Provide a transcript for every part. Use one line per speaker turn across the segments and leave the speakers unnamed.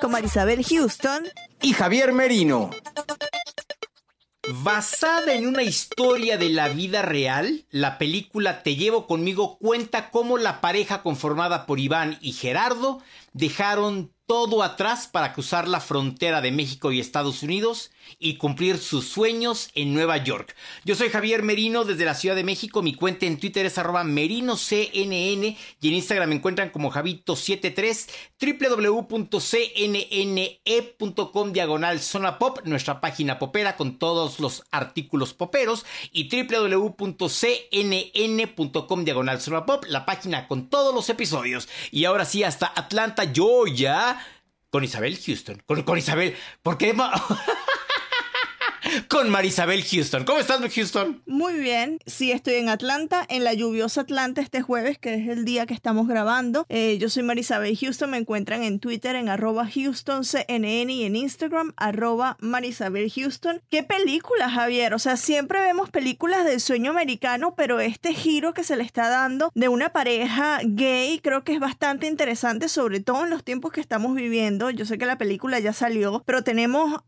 con Marisabel Houston
y Javier Merino.
Basada en una historia de la vida real, la película Te llevo conmigo cuenta cómo la pareja conformada por Iván y Gerardo dejaron todo atrás para cruzar la frontera de México y Estados Unidos y cumplir sus sueños en Nueva York. Yo soy Javier Merino desde la Ciudad de México. Mi cuenta en Twitter es arroba merinoCNN y en Instagram me encuentran como Javito73 www.cnne.com diagonal zona pop, nuestra página popera con todos los artículos poperos y www.cnn.com diagonal zona la página con todos los episodios. Y ahora sí, hasta Atlanta, Georgia, con Isabel Houston. Con, con Isabel, ¿por qué? con Marisabel Houston. ¿Cómo estás, Houston?
Muy bien, sí estoy en Atlanta, en la lluviosa Atlanta este jueves, que es el día que estamos grabando. Eh, yo soy Marisabel Houston, me encuentran en Twitter en arroba HoustonCNN y en Instagram arroba Marisabel Houston. ¿Qué película, Javier? O sea, siempre vemos películas del sueño americano, pero este giro que se le está dando de una pareja gay creo que es bastante interesante, sobre todo en los tiempos que estamos viviendo. Yo sé que la película ya salió, pero tenemos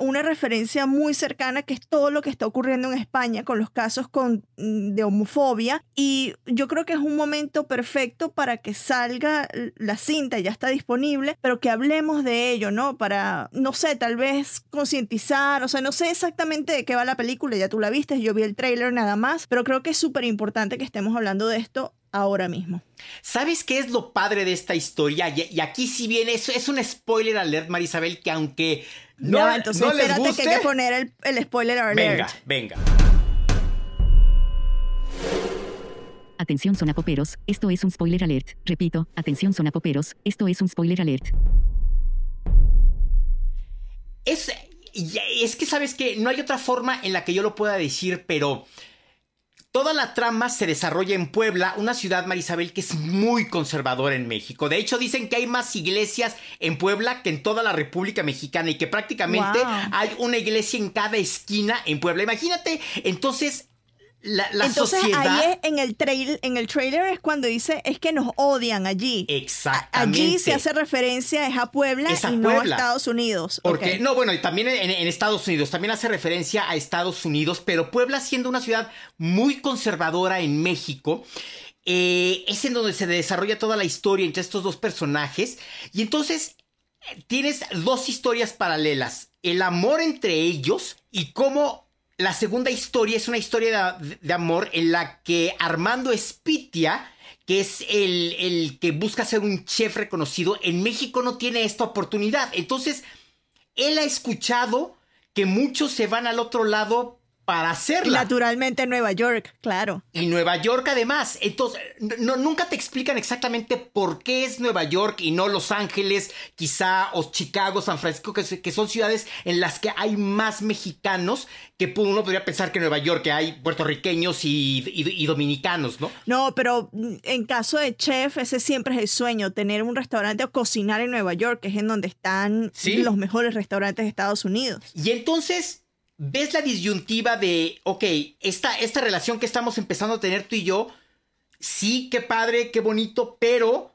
una referencia muy cercana que es todo lo que está ocurriendo en España con los casos mm, de homofobia y yo creo que es un momento perfecto para que salga la cinta, ya está disponible, pero que hablemos de ello, ¿no? Para, no sé, tal vez concientizar, o sea, no sé exactamente de qué va la película, ya tú la viste, yo vi el tráiler nada más, pero creo que es súper importante que estemos hablando de esto ahora mismo.
¿Sabes qué es lo padre de esta historia? Y, aquí si bien es, es un spoiler alert, Marisabel, que aunque no,
ya, entonces
no les
espérate
guste...
que hay que poner el, el spoiler alert.
Venga, venga.
Atención zona poperos, esto es un spoiler alert. Repito, atención zona poperos, esto es un spoiler alert.
Es, es que sabes que no hay otra forma en la que yo lo pueda decir, pero toda la trama se desarrolla en Puebla, una ciudad, Marisabel, que es muy conservadora en México. De hecho, dicen que hay más iglesias en Puebla que en toda la República Mexicana y que prácticamente
Wow.
hay una iglesia en cada esquina en Puebla. Imagínate, entonces, la, la
Entonces
sociedad...
ahí es- en el trail, en el trailer es cuando dice es que nos odian allí.
Exactamente.
Allí se hace referencia es a Puebla
Es a
y no a. Estados Unidos.
Porque,
Ok.
no, bueno, y también en, en Estados Unidos, también hace referencia a Estados Unidos, pero Puebla siendo una ciudad muy conservadora en México, eh, es en donde se desarrolla toda la historia entre estos dos personajes, y entonces eh, tienes dos historias paralelas, el amor entre ellos y cómo la segunda historia es una historia de, de amor en la que Armando Espitia, que es el, el que busca ser un chef reconocido, en México no tiene esta oportunidad. Entonces, él ha escuchado que muchos se van al otro lado para hacerla.
Naturalmente Nueva York, claro.
Y Nueva York además. Entonces, no, nunca te explican exactamente por qué es Nueva York y no Los Ángeles, quizá, o Chicago, San Francisco, que, que son ciudades en las que hay más mexicanos que uno podría pensar que en Nueva York que hay puertorriqueños y, y- y dominicanos, ¿no?
No, pero mm, en caso de chef, ese siempre es el sueño, tener un restaurante o cocinar en Nueva York, que es en donde están
Sí.
los mejores restaurantes de Estados Unidos.
Y entonces ves la disyuntiva de, ok, esta, esta relación que estamos empezando a tener tú y yo, sí, qué padre, qué bonito, pero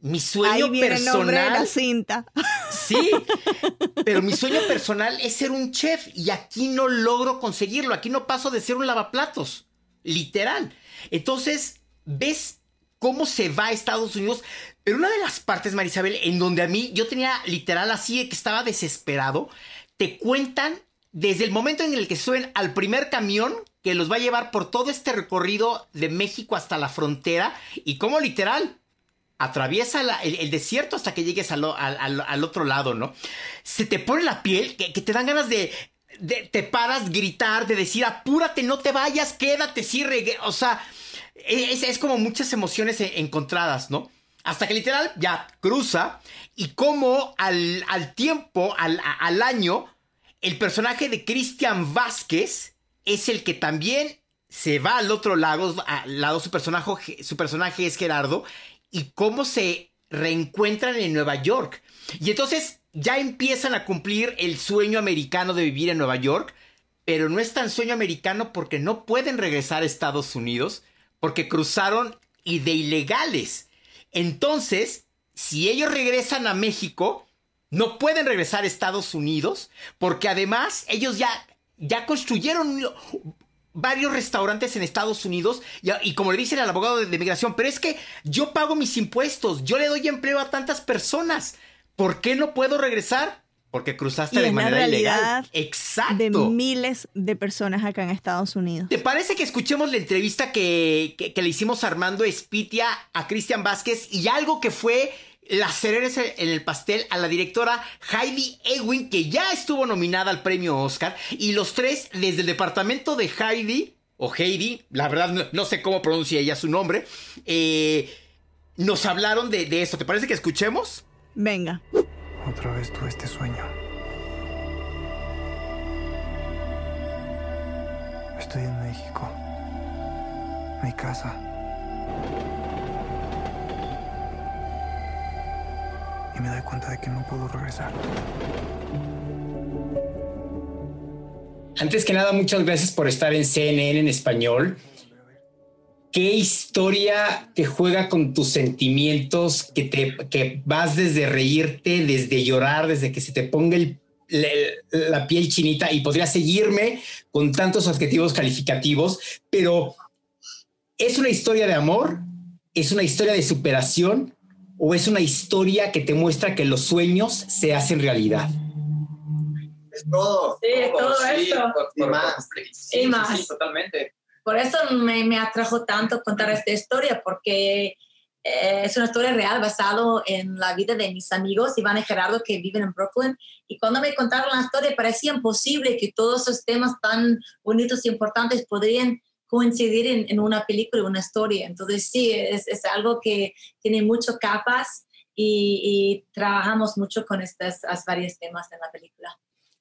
mi sueño
Ahí viene el nombre de la
personal...
cinta.
Sí, pero mi sueño personal es ser un chef y aquí no logro conseguirlo, aquí no paso de ser un lavaplatos, literal. Entonces, ves cómo se va a Estados Unidos. Pero una de las partes, Marisabel, en donde a mí yo tenía literal así de que estaba desesperado, te cuentan desde el momento en el que suben al primer camión que los va a llevar por todo este recorrido de México hasta la frontera y cómo literal atraviesa el, desierto hasta que llegues al, otro lado, ¿no? Se te pone la piel que, te dan ganas de, te paras, gritar, de decir, apúrate, no te vayas, quédate, cierre, o sea, es, es como muchas emociones e, encontradas, ¿no? Hasta que literal ya cruza y como al, tiempo, al, al año, el personaje de Cristian Vázquez es el que también se va al otro lado, al lado su personaje, su personaje es Gerardo, y cómo se reencuentran en Nueva York. Y entonces ya empiezan a cumplir el sueño americano de vivir en Nueva York, pero no es tan sueño americano porque no pueden regresar a Estados Unidos, porque cruzaron y de ilegales. Entonces, si ellos regresan a México, no pueden regresar a Estados Unidos, porque además ellos ya, ya construyeron varios restaurantes en Estados Unidos y, como le dicen al abogado de, migración, pero es que yo pago mis impuestos, yo le doy empleo a tantas personas, ¿por qué no puedo regresar? Porque cruzaste de manera ilegal. Exacto.
De miles de personas acá en Estados Unidos.
¿Te parece que escuchemos la entrevista que, que le hicimos Armando Espitia a Cristian Vázquez y algo que fue la cereza en el pastel a la directora Heidi Ewing, que ya estuvo nominada al premio Oscar, y los tres desde el departamento de Heidi, o Heidi, la verdad no, sé cómo pronuncia ella su nombre, eh, nos hablaron de, de eso. ¿Te parece que escuchemos?
Venga.
Otra vez tuve este sueño. Estoy en México. Mi casa. Y me doy cuenta de que no puedo regresar.
Antes que nada, muchas gracias por estar en CNN en español. ¿Qué historia te juega con tus sentimientos, que, te, que vas desde reírte, desde llorar, desde que se te ponga la, piel chinita y podría seguirme con tantos adjetivos calificativos, pero es una historia de amor, es una historia de superación o es una historia que te muestra que los sueños se hacen realidad?
Es todo.
Sí, es todo, eso.
Y más.
y más.
Sí, totalmente.
Por eso me, me, atrajo tanto contar esta historia, porque eh, es una historia real basada en la vida de mis amigos, Iván y Gerardo, que viven en Brooklyn. Y cuando me contaron la historia, parecía imposible que todos esos temas tan bonitos y importantes podrían coincidir en, en, una película, una historia. Entonces sí, es, es algo que tiene muchas capas y, y, trabajamos mucho con estas varios temas en la película.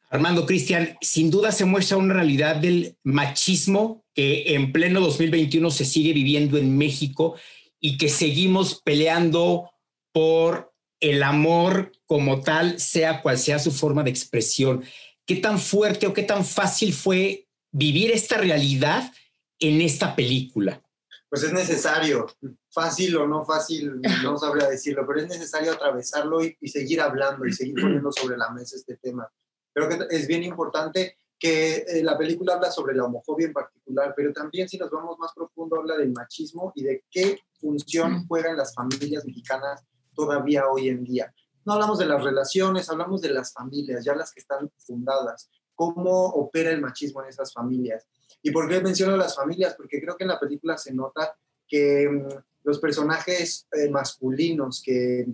Armando Cristian, sin duda se muestra una realidad del machismo que en pleno 2021 se sigue viviendo en México y que seguimos peleando por el amor como tal, sea cual sea su forma de expresión. ¿Qué tan fuerte o qué tan fácil fue vivir esta realidad en esta película?
Pues es necesario, fácil o no fácil, no sabría decirlo, pero es necesario atravesarlo y, seguir hablando y seguir poniendo sobre la mesa este tema. Creo que es bien importante que eh, la película habla sobre la homofobia en particular, pero también si nos vamos más profundo habla del machismo y de qué función juegan las familias mexicanas todavía hoy en día. No hablamos de las relaciones, hablamos de las familias, ya las que están fundadas, cómo opera el machismo en esas familias. ¿Y por qué menciono las familias? Porque creo que en la película se nota que mm, los personajes eh, masculinos que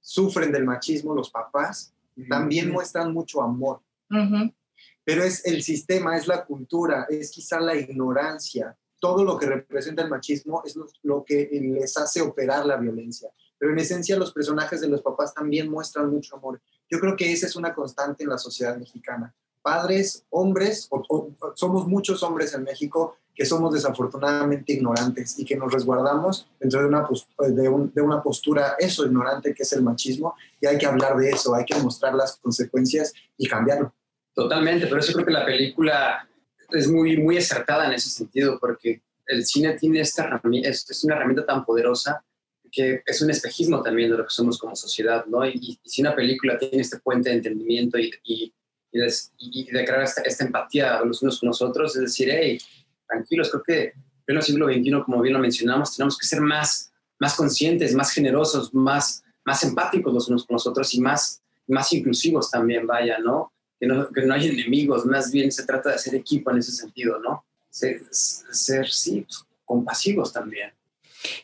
sufren del machismo, los papás, también muestran mucho amor. Pero es el sistema, es la cultura, es quizá la ignorancia. Todo lo que representa el machismo es lo que les hace operar la violencia. Pero en esencia los personajes de los papás también muestran mucho amor. Yo creo que esa es una constante en la sociedad mexicana padres, hombres, o, somos muchos hombres en México que somos desafortunadamente ignorantes y que nos resguardamos dentro de una, de, una postura, eso, ignorante, que es el machismo, y hay que hablar de eso, hay que mostrar las consecuencias y cambiarlo.
Totalmente, pero eso creo que la película es muy, muy acertada en ese sentido, porque el cine tiene esta es, una herramienta tan poderosa que es un espejismo también de lo que somos como sociedad, ¿no? Y, si una película tiene este puente de entendimiento y, y y, de, crear esta, empatía los unos con nosotros, es decir, hey, tranquilos, creo que en el siglo XXI, como bien lo mencionamos, tenemos que ser más más conscientes, más generosos, más, más empáticos los unos con los otros y más, más inclusivos también, vaya, ¿no? Que, ¿no? que no hay enemigos, más bien se trata de hacer equipo en ese sentido, ¿no? Ser, ser sí, pues, compasivos también.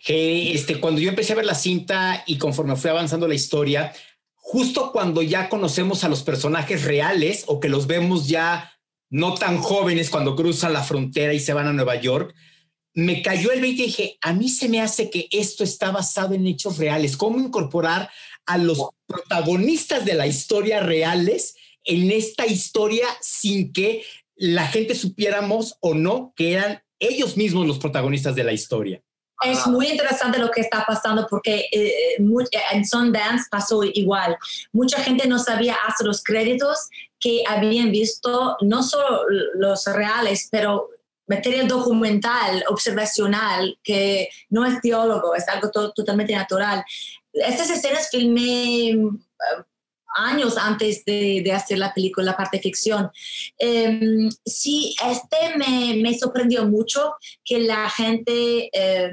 Que este, cuando yo empecé a ver la cinta y conforme fue avanzando la historia, justo cuando ya conocemos a los personajes reales o que los vemos ya no tan jóvenes cuando cruzan la frontera y se van a Nueva York, me cayó el 20 y dije, a mí se me hace que esto está basado en hechos reales. ¿Cómo incorporar a los protagonistas de la historia reales en esta historia sin que la gente supiéramos o no que eran ellos mismos los protagonistas de la historia?
Es muy interesante lo que está pasando porque eh, en Sundance pasó igual. Mucha gente no sabía hasta los créditos que habían visto no solo los reales, pero material documental, observacional, que no es teólogo, es algo totalmente natural. Estas escenas filmé eh, años antes de, de, hacer la película, la parte ficción. Eh, sí, este me, me, sorprendió mucho que la gente, eh,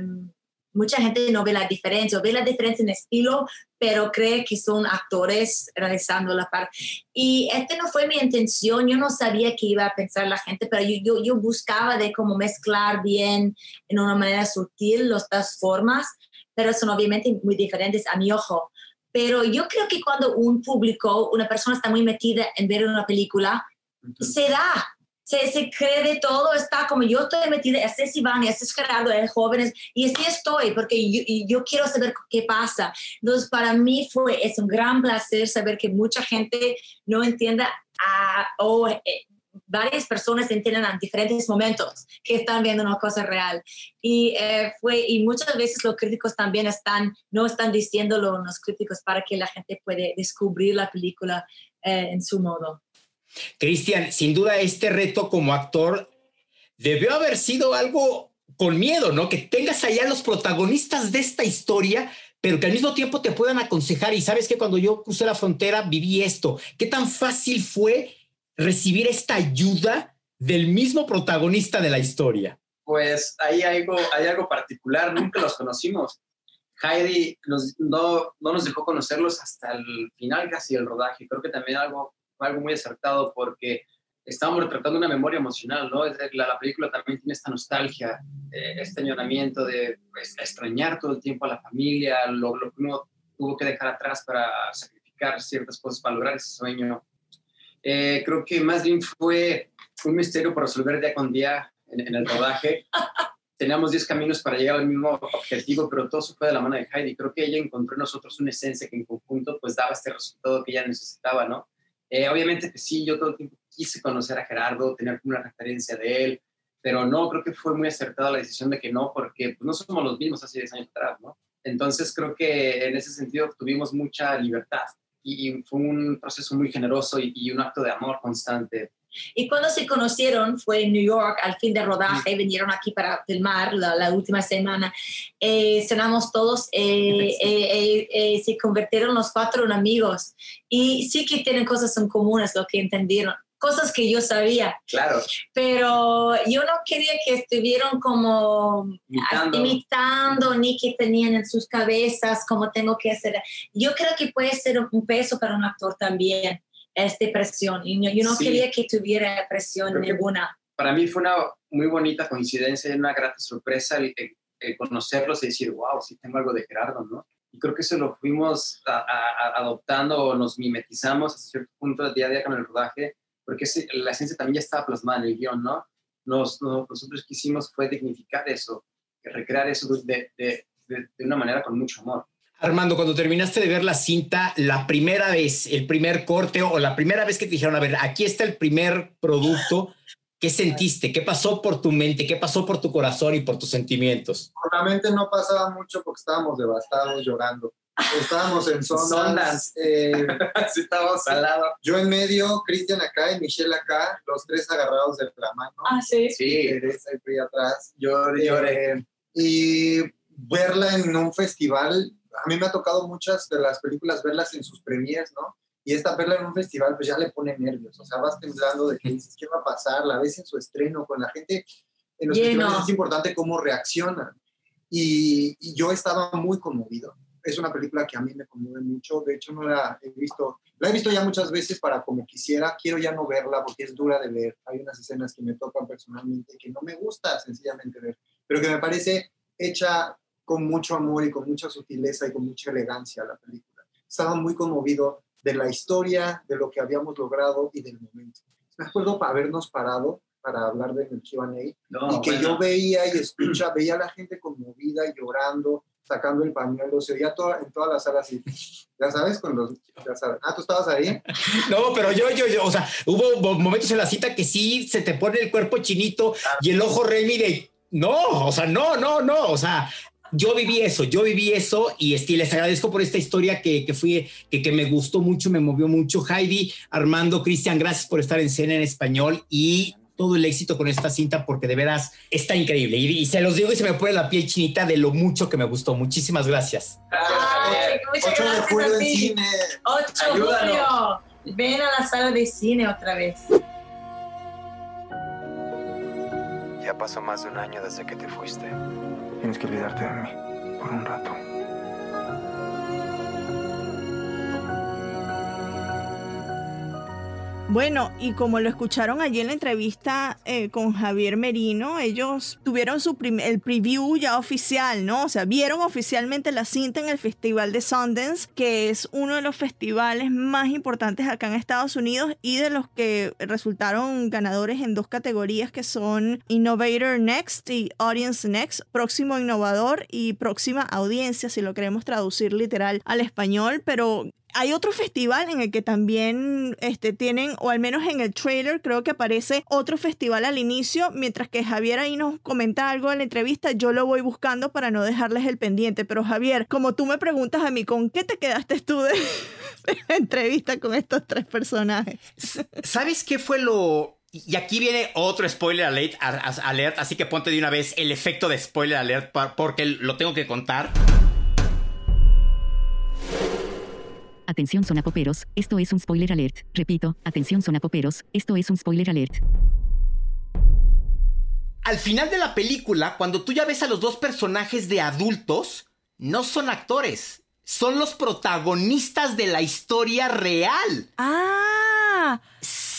mucha gente no ve la diferencia, ve la diferencia en estilo, pero cree que son actores realizando la parte. Y este no fue mi intención, yo no sabía qué iba a pensar la gente, pero yo, yo, yo buscaba de cómo mezclar bien en una manera sutil las dos formas, pero son obviamente muy diferentes a mi ojo. Pero yo creo que cuando un público, una persona está muy metida en ver una película, uh -huh. se da, se, se, cree de todo, está como yo estoy metida, este es Iván, este es Gerardo, es jóvenes, y así estoy, porque yo, yo, quiero saber qué pasa. Entonces, para mí fue, es un gran placer saber que mucha gente no entienda a, o eh, varias personas entienden en diferentes momentos que están viendo una cosa real. Y, eh, fue, y muchas veces los críticos también están, no están diciéndolo los críticos para que la gente puede descubrir la película eh, en su modo.
Cristian, sin duda este reto como actor debió haber sido algo con miedo, ¿no? Que tengas allá los protagonistas de esta historia, pero que al mismo tiempo te puedan aconsejar. Y sabes que cuando yo crucé la frontera viví esto. ¿Qué tan fácil fue recibir esta ayuda del mismo protagonista de la historia?
Pues hay algo, hay algo particular, nunca los conocimos. Heidi nos, no, no nos dejó conocerlos hasta el final casi del rodaje. Creo que también algo fue algo muy acertado porque estábamos retratando una memoria emocional, ¿no? La, la película también tiene esta nostalgia, eh, este añoramiento de pues, extrañar todo el tiempo a la familia, lo, lo, que uno tuvo que dejar atrás para sacrificar ciertas cosas para lograr ese sueño. Eh, creo que más bien fue un misterio por resolver día con día en, en el rodaje. Teníamos 10 caminos para llegar al mismo objetivo, pero todo se fue de la mano de Heidi. Creo que ella encontró en nosotros una esencia que en conjunto pues daba este resultado que ella necesitaba, ¿no? Eh, obviamente que sí, yo todo el tiempo quise conocer a Gerardo, tener una referencia de él, pero no, creo que fue muy acertada la decisión de que no, porque pues, no somos los mismos hace 10 años atrás, ¿no? Entonces creo que en ese sentido tuvimos mucha libertad y, fue un proceso muy generoso y, y, un acto de amor constante.
Y cuando se conocieron fue en New York al fin de rodaje, mm. vinieron aquí para filmar la, la última semana, eh, cenamos todos, eh, sí. eh, eh, se convirtieron los cuatro en amigos y sí que tienen cosas en comunes, lo que entendieron cosas que yo sabía.
Claro.
Pero yo no quería que estuvieran como
imitando.
imitando, ni que tenían en sus cabezas como tengo que hacer. Yo creo que puede ser un peso para un actor también, esta presión. Y yo, yo no sí. quería que tuviera presión creo ninguna.
Para mí fue una muy bonita coincidencia y una grata sorpresa el, el, el, conocerlos y decir, wow, sí tengo algo de Gerardo, ¿no? Y creo que eso lo fuimos a, a, adoptando o nos mimetizamos hasta cierto punto día a día con el rodaje porque ese, la esencia también ya estaba plasmada en el guion, ¿no? Nos, nos, nosotros quisimos fue dignificar eso, recrear eso de, de, de, de, una manera con mucho amor.
Armando, cuando terminaste de ver la cinta, la primera vez, el primer corte o la primera vez que te dijeron, a ver, aquí está el primer producto, ¿qué sentiste? ¿Qué pasó por tu mente? ¿Qué pasó por tu corazón y por tus sentimientos?
Por la mente no pasaba mucho porque estábamos devastados, llorando. Estábamos en zonas.
Eh, sí, estábamos al lado.
Yo en medio, Cristian acá y Michelle acá, los tres agarrados de la mano.
Ah, sí.
Sí.
Teresa y Pri atrás.
Lloré, lloré.
Eh, y verla en un festival, a mí me ha tocado muchas de las películas verlas en sus premiers, ¿no? Y esta verla en un festival, pues ya le pone nervios. O sea, vas temblando de que dices, ¿qué va a pasar? La ves en su estreno con la gente. En los
Lleno.
festivales es importante cómo reaccionan y, y yo estaba muy conmovido. Es una película que a mí me conmueve mucho. De hecho, no la he visto, la he visto ya muchas veces para como quisiera. Quiero ya no verla porque es dura de ver. Hay unas escenas que me tocan personalmente que no me gusta sencillamente ver, pero que me parece hecha con mucho amor y con mucha sutileza y con mucha elegancia la película. Estaba muy conmovido de la historia, de lo que habíamos logrado y del momento. Me acuerdo para habernos parado para hablar de el Q&A
No,
y que
bueno.
yo veía y escucha, veía a la gente conmovida llorando, sacando el pañuelo, se oía toda, en todas las salas y ya sabes, con los, ya sabes. Ah, tú estabas ahí.
No, pero yo, yo, yo, o sea, hubo mo- momentos en la cita que sí se te pone el cuerpo chinito y el ojo Remy de no, o sea, no, no, no, o sea, yo viví eso, yo viví eso y este, les agradezco por esta historia que, que fui, que, que me gustó mucho, me movió mucho. Heidi, Armando, Cristian, gracias por estar en cena en español y todo el éxito con esta cinta porque de veras está increíble. Y, y se los digo y se me pone la piel chinita de lo mucho que me gustó. Muchísimas gracias.
Ay, muchas
8 de
gracias
julio
a
en
ti.
cine.
8 de julio. Ven a la sala de cine otra vez.
Ya pasó más de un año desde que te fuiste. Tienes que olvidarte de mí por un rato.
Bueno, y como lo escucharon allí en la entrevista eh, con Javier Merino, ellos tuvieron su el preview ya oficial, ¿no? O sea, vieron oficialmente la cinta en el Festival de Sundance, que es uno de los festivales más importantes acá en Estados Unidos y de los que resultaron ganadores en dos categorías que son Innovator Next y Audience Next, próximo innovador y próxima audiencia, si lo queremos traducir literal al español, pero hay otro festival en el que también este, tienen, o al menos en el trailer, creo que aparece otro festival al inicio, mientras que Javier ahí nos comenta algo en la entrevista, yo lo voy buscando para no dejarles el pendiente. Pero Javier, como tú me preguntas a mí, ¿con qué te quedaste tú de, la entrevista con estos tres personajes?
¿Sabes qué fue lo...? Y aquí viene otro spoiler alert, alert, así que ponte de una vez el efecto de spoiler alert porque lo tengo que contar.
Atención sonapoperos, esto es un spoiler alert. Repito, atención sonapoperos, esto es un spoiler alert.
Al final de la película, cuando tú ya ves a los dos personajes de adultos, no son actores, son los protagonistas de la historia real.
Ah,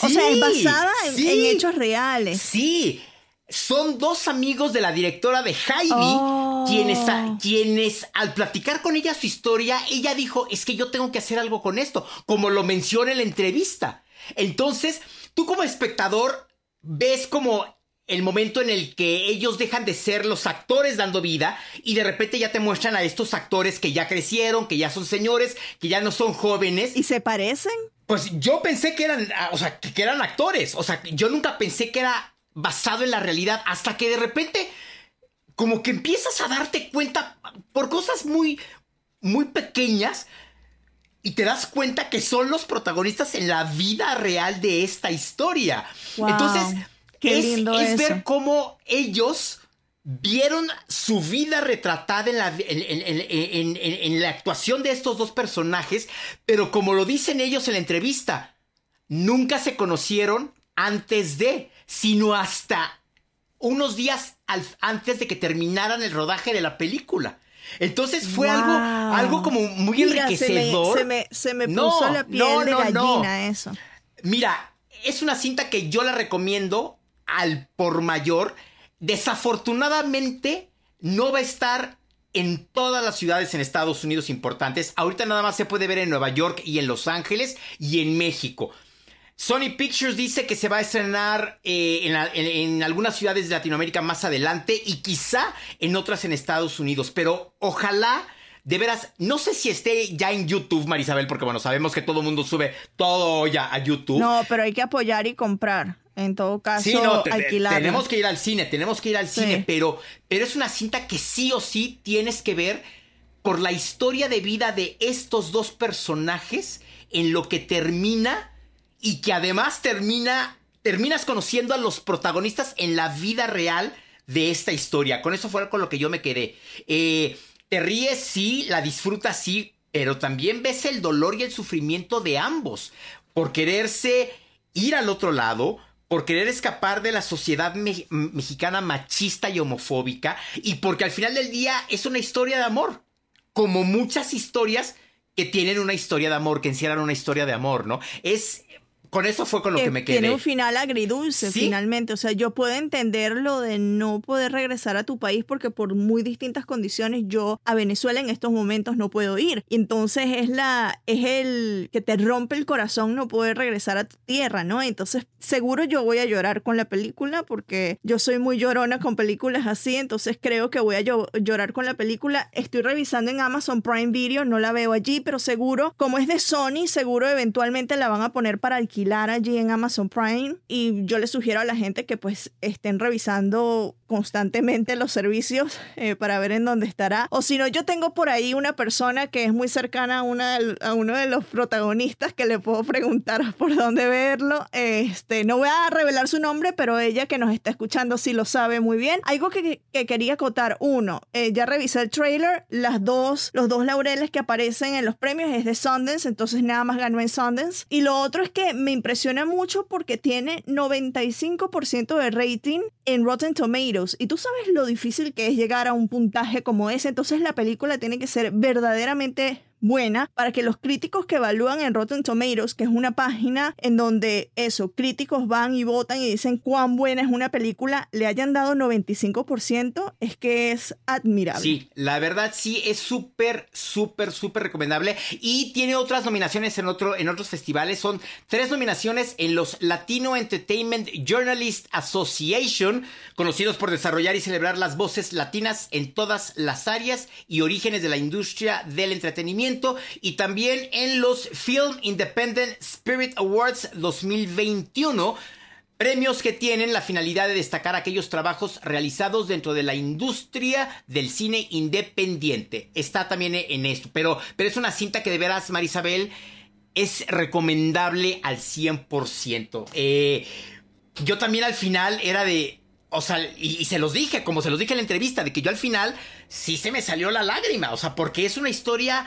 o sea, es basada en,
sí.
en hechos reales.
Sí, son dos amigos de la directora de Heidi,
Oh.
Quienes, a- quienes al platicar con ella su historia, ella dijo, es que yo tengo que hacer algo con esto, como lo menciona en la entrevista. Entonces, tú como espectador ves como el momento en el que ellos dejan de ser los actores dando vida y de repente ya te muestran a estos actores que ya crecieron, que ya son señores, que ya no son jóvenes.
¿Y se parecen?
Pues yo pensé que eran, ah, o sea, que que eran actores. O sea, yo nunca pensé que era basado en la realidad hasta que de repente como que empiezas a darte cuenta por cosas muy, muy pequeñas y te das cuenta que son los protagonistas en la vida real de esta historia.
Wow,
Entonces,
qué
es,
lindo
es ver cómo ellos vieron su vida retratada en la, en- en- en la actuación de estos dos personajes, pero como lo dicen ellos en la entrevista, nunca se conocieron antes de, sino hasta unos días al- antes de que terminaran el rodaje de la película. Entonces fue
Wow.
algo, algo como muy
Mira, se me-
enriquecedor.
Se me, se me
No,
puso la piel
no,
de
no,
gallina
no.
eso.
Mira, es una cinta que yo la recomiendo al por mayor. Desafortunadamente, no va a estar en todas las ciudades en Estados Unidos importantes. Ahorita nada más se puede ver en Nueva York y en Los Ángeles y en México. Sony Pictures dice que se va a estrenar eh, en, la- en- en algunas ciudades de Latinoamérica más adelante y quizá en otras en Estados Unidos. Pero ojalá, de veras, no sé si esté ya en YouTube, Marisabel, porque bueno, sabemos que todo el mundo sube todo ya a YouTube.
No, pero hay que apoyar y comprar. En todo caso,
Sí, no, te-
alquilarla.
tenemos que ir al cine, tenemos que ir al
Sí.
cine, pero, pero es una cinta que sí o sí tienes que ver por la historia de vida de estos dos personajes en lo que termina y que además termina, terminas conociendo a los protagonistas en la vida real de esta historia. Con eso fue con lo que yo me quedé. Eh, te ríes, sí, la disfrutas, sí, pero también ves el dolor y el sufrimiento de ambos por quererse ir al otro lado, por querer escapar de la sociedad me- mexicana machista y homofóbica y porque al final del día es una historia de amor, como muchas historias que tienen una historia de amor, que encierran una historia de amor, ¿no? Es con eso fue con lo que me quedé.
Tiene un final agridulce,
Sí.
finalmente. O sea, yo puedo entender lo de no poder regresar a tu país porque por muy distintas condiciones yo a Venezuela en estos momentos no puedo ir. Y entonces es la es el que te rompe el corazón no poder regresar a tu tierra, ¿no? Entonces, seguro yo voy a llorar con la película porque yo soy muy llorona con películas así, entonces creo que voy a llo- llorar con la película. Estoy revisando en Amazon Prime Video, no la veo allí, pero seguro, como es de Sony, seguro eventualmente la van a poner para alquilar allí en Amazon Prime. Y yo le sugiero a la gente que pues estén revisando constantemente los servicios eh, para ver en dónde estará. O si no, yo tengo por ahí una persona que es muy cercana a, una a uno de los protagonistas que le puedo preguntar por dónde verlo. Este, no voy a revelar su nombre, pero ella que nos está escuchando sí lo sabe muy bien. Algo que, que quería acotar, uno, eh, ya revisé el trailer, las dos, los dos laureles que aparecen en los premios es de Sundance, entonces nada más ganó en Sundance. Y lo otro es que me impresiona mucho porque tiene 95% de rating en Rotten Tomatoes. Y tú sabes lo difícil que es llegar a un puntaje como ese, entonces la película tiene que ser verdaderamente buena para que los críticos que evalúan en Rotten Tomatoes, que es una página en donde eso, críticos van y votan y dicen cuán buena es una película, le hayan dado 95%, es que es admirable.
Sí, la verdad sí es súper, súper, súper recomendable. Y tiene otras nominaciones en, otro, en otros festivales. Son tres nominaciones en los Latino Entertainment Journalist Association, conocidos por desarrollar y celebrar las voces latinas en todas las áreas y orígenes de la industria del entretenimiento. Y también en los Film Independent Spirit Awards 2021. Premios que tienen la finalidad de destacar aquellos trabajos realizados dentro de la industria del cine independiente. Está también en esto, pero, pero es una cinta que de veras, Marisabel, es recomendable al 100%. Eh, yo también al final era de... O sea, y, y se los dije, como se los dije en la entrevista, de que yo al final sí se me salió la lágrima. O sea, porque es una historia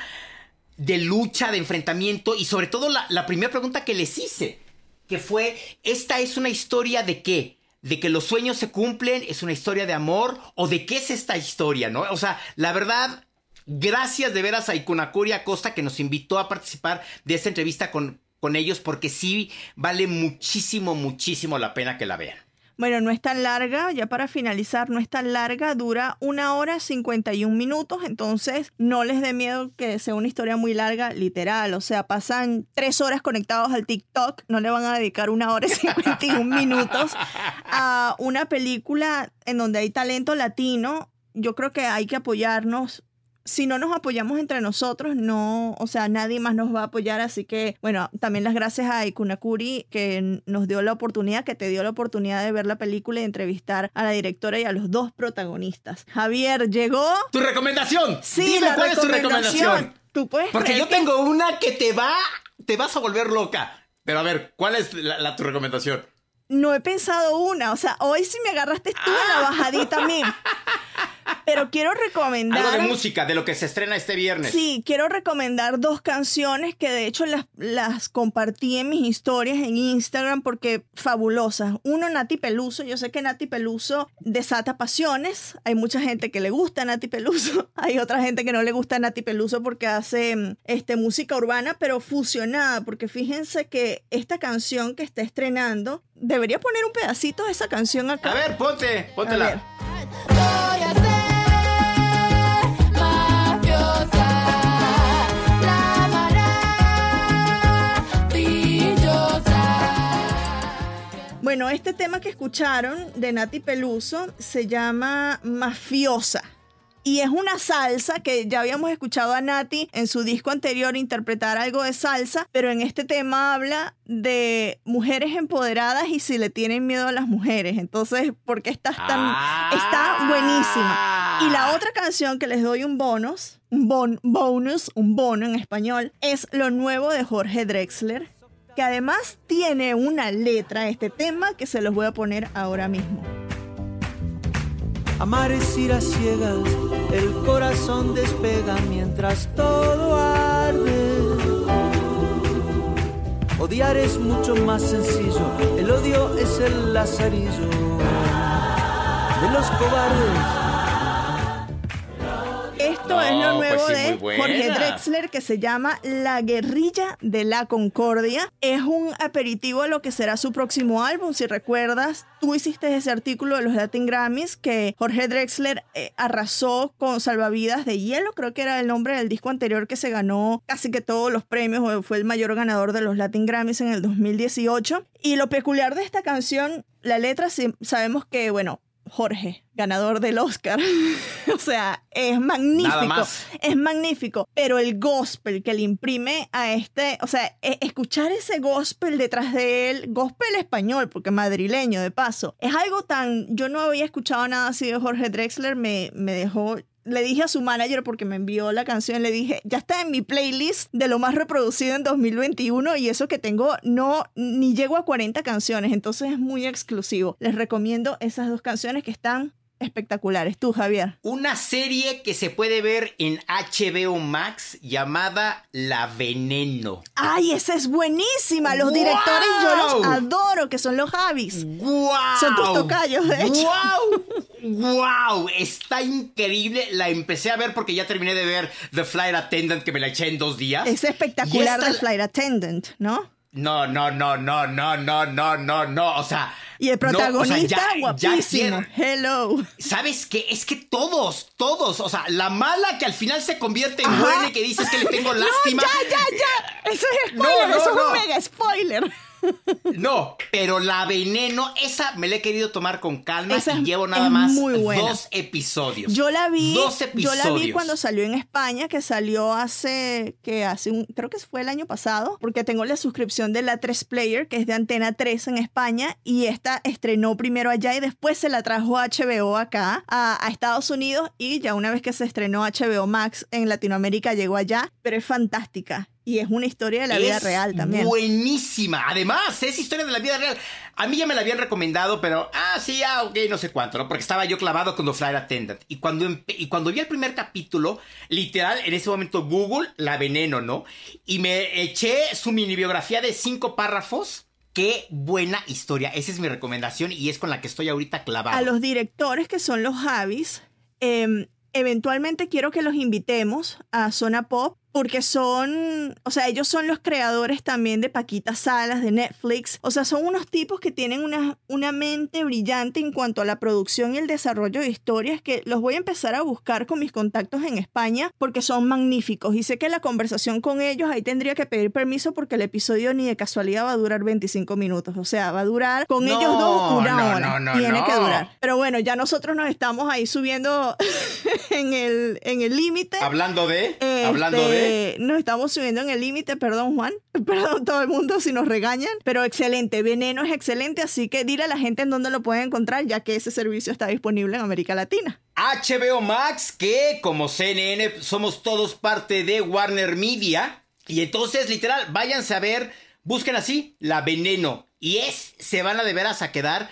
de lucha, de enfrentamiento y sobre todo la, primera pregunta que les hice, que fue, ¿esta es una historia de qué? ¿De que los sueños se cumplen? ¿Es una historia de amor? ¿O de qué es esta historia? ¿No? O sea, la verdad, gracias de veras a Ikunakuri Acosta que nos invitó a participar de esta entrevista con, con ellos porque sí vale muchísimo, muchísimo la pena que la vean.
Bueno, no es tan larga, ya para finalizar, no es tan larga, dura una hora 51 minutos, entonces no les dé miedo que sea una historia muy larga, literal, o sea, pasan tres horas conectados al TikTok, no le van a dedicar una hora y 51 minutos a una película en donde hay talento latino. Yo creo que hay que apoyarnos si no nos apoyamos entre nosotros, no, o sea, nadie más nos va a apoyar. Así que, bueno, también las gracias a Ikunakuri que nos dio la oportunidad, que te dio la oportunidad de ver la película y entrevistar a la directora y a los dos protagonistas. Javier, llegó.
¡Tu recomendación!
Sí,
Dime
la
cuál es tu
recomendación. Tú puedes
Porque yo
que-
tengo una que te va, te vas a volver loca. Pero a ver, ¿cuál es la, la- tu recomendación?
No he pensado una, o sea, hoy sí me agarraste tú en la bajadita a mí. Pero quiero recomendar.
Algo de música, de lo que se estrena este viernes.
Sí, quiero recomendar dos canciones que de hecho las, las compartí en mis historias en Instagram porque fabulosas. Uno, Nati Peluso. Yo sé que Nati Peluso desata pasiones. Hay mucha gente que le gusta Nati Peluso. Hay otra gente que no le gusta Nati Peluso porque hace mm, este, música urbana, pero fusionada. Porque fíjense que esta canción que está estrenando, debería poner un pedacito de esa canción acá.
A ver, ponte,
A
póntela.
ver. Bueno, este tema que escucharon de Nati Peluso se llama Mafiosa. Y es una salsa que ya habíamos escuchado a Nati en su disco anterior interpretar algo de salsa, pero en este tema habla de mujeres empoderadas y si le tienen miedo a las mujeres. Entonces, ¿por qué estás tan... Está buenísima. Y la otra canción que les doy un bonus, un bon- bonus, un bono en español, es lo nuevo de Jorge Drexler, que además tiene una letra, este tema, que se los voy a poner ahora mismo.
Amar es ir a ciegas, el corazón despega mientras todo arde. Odiar es mucho más sencillo, el odio es el lazarillo de los cobardes.
Es lo
pues
nuevo
sí,
de Jorge. Drexler que se llama La Guerrilla de la Concordia. Es un aperitivo a lo que será su próximo álbum. Si recuerdas, tú hiciste ese artículo de los Latin Grammys que Jorge Drexler eh, arrasó con Salvavidas de Hielo, creo que era el nombre del disco anterior que se ganó casi que todos los premios, o fue el mayor ganador de los Latin Grammys en el 2018. Y lo peculiar de esta canción, la letra, sabemos que, bueno, Jorge, ganador del Oscar. o sea, es magnífico.
Nada más.
Es magnífico. Pero el gospel que le imprime a este, o sea, e- escuchar ese gospel detrás de él, gospel español, porque madrileño de paso, es algo tan. Yo no había escuchado nada así de Jorge Drexler, me, me dejó. Le dije a su manager porque me envió la canción, le dije, ya está en mi playlist de lo más reproducido en 2021 y eso que tengo no ni llego a 40 canciones, entonces es muy exclusivo. Les recomiendo esas dos canciones que están espectaculares. Tú, Javier.
Una serie que se puede ver en HBO Max llamada La Veneno.
Ay, esa es buenísima. Los directores yo los adoro, que son los Javis.
¡Wow!
Son tus tocayos, de hecho.
¡Wow! ¡Wow! Está increíble. La empecé a ver porque ya terminé de ver The Flight Attendant, que me la eché en dos días.
Es espectacular
esta-
de Flight Attendant, ¿no?
No, no, no, no, no, no, no, no, no. O sea.
Y el
no, o sea,
protagonista,
ya- ya
guapísimo. Hello.
¿Sabes qué? Es que todos, todos, o sea, la mala que al final se convierte en
Ajá.
buena y que dices que le tengo lástima.
No, ya, ya, ya. Eso es
No,
spoiler,
no,
eso es
no.
un mega spoiler.
No, pero la veneno, esa me la he querido tomar con calma
Esa
y llevo nada más dos episodios.
Yo la vi,
Dos
yo
episodios.
la vi cuando salió en España, que salió hace, que hace un, creo que fue el año pasado, porque tengo la suscripción de la 3 Player, que es de Antena 3 en España, y esta estrenó primero allá y después se la trajo a HBO acá, a, a Estados Unidos, y ya una vez que se estrenó HBO Max en Latinoamérica llegó allá, pero es fantástica. Y es una historia de la vida real también.
Buenísima. Además, es historia de la vida real. A mí ya me la habían recomendado, pero, ah, sí, ah, ok, no sé cuánto, ¿no? Porque estaba yo clavado con The Flight Attendant. Y cuando, y cuando vi el primer capítulo, literal, en ese momento Google, la veneno, ¿no? Y me eché su mini biografía de cinco párrafos. Qué buena historia. Esa es mi recomendación y es con la que estoy ahorita clavado.
a los directores que son los Javis, eh, eventualmente quiero que los invitemos a Zona Pop porque son, o sea, ellos son los creadores también de Paquita Salas, de Netflix. O sea, son unos tipos que tienen una, una mente brillante en cuanto a la producción y el desarrollo de historias que los voy a empezar a buscar con mis contactos en España porque son magníficos. Y sé que la conversación con ellos ahí tendría que pedir permiso porque el episodio ni de casualidad va a durar 25 minutos. O sea, va a durar con
No,
ellos dos una
no,
hora.
no, no,
Tiene que durar. Pero bueno, ya nosotros nos estamos ahí subiendo en el en el límite.
Hablando de,
Este,
hablando de.
Nos estamos subiendo en el límite, perdón Juan, perdón todo el mundo si nos regañan, pero excelente, Veneno es excelente, así que dile a la gente en dónde lo pueden encontrar, ya que ese servicio está disponible en América Latina.
HBO Max, que como CNN somos todos parte de Warner Media. Y entonces, literal, váyanse a ver, busquen así, La Veneno. Y es, se van a de veras a quedar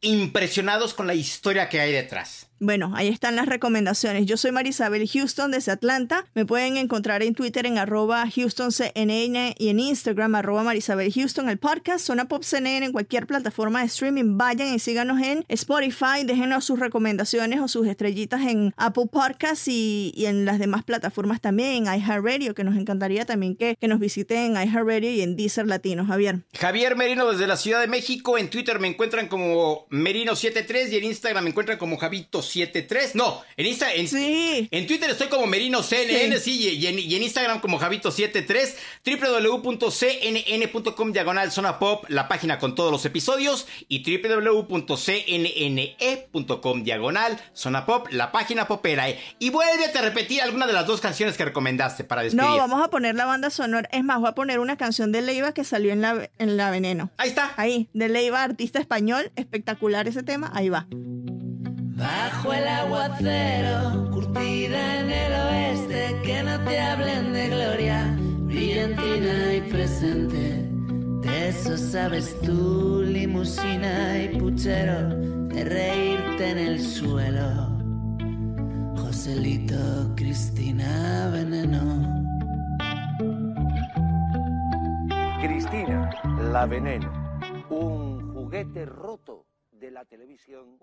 impresionados con la historia que hay detrás.
Bueno, ahí están las recomendaciones. Yo soy Marisabel Houston desde Atlanta. Me pueden encontrar en Twitter en arroba HoustonCNN y en Instagram arroba Marisabel Houston. El podcast Zona Pop CNN en cualquier plataforma de streaming. Vayan y síganos en Spotify. Déjenos sus recomendaciones o sus estrellitas en Apple Podcasts y, en las demás plataformas también. En iHeartRadio, que nos encantaría también que, que nos visiten en iHeartRadio y en Deezer Latino. Javier.
Javier Merino desde la Ciudad de México. En Twitter me encuentran como Merino73 y en Instagram me encuentran como Javito73. No, en, Insta, en, en Twitter estoy como Merino CNN, sí, y, y en, y en Instagram como Javito73. www.cnn.com diagonal zona pop, la página con todos los episodios. Y www.cnne.com diagonal zona pop, la página popera. Y vuélvete a repetir alguna de las dos canciones que recomendaste para despedir.
No, vamos a poner la banda sonora. Es más, voy a poner una canción de Leiva que salió en la, en la Veneno.
Ahí está.
Ahí, de Leiva, artista español. Espectacular ese tema. Ahí va.
Bajo el aguacero, curtida en el oeste, que no te hablen de gloria, brillantina y presente. De eso sabes tú, limusina y puchero, de reírte en el suelo. Joselito, Cristina, veneno.
Cristina, la veneno. Un juguete roto de la televisión.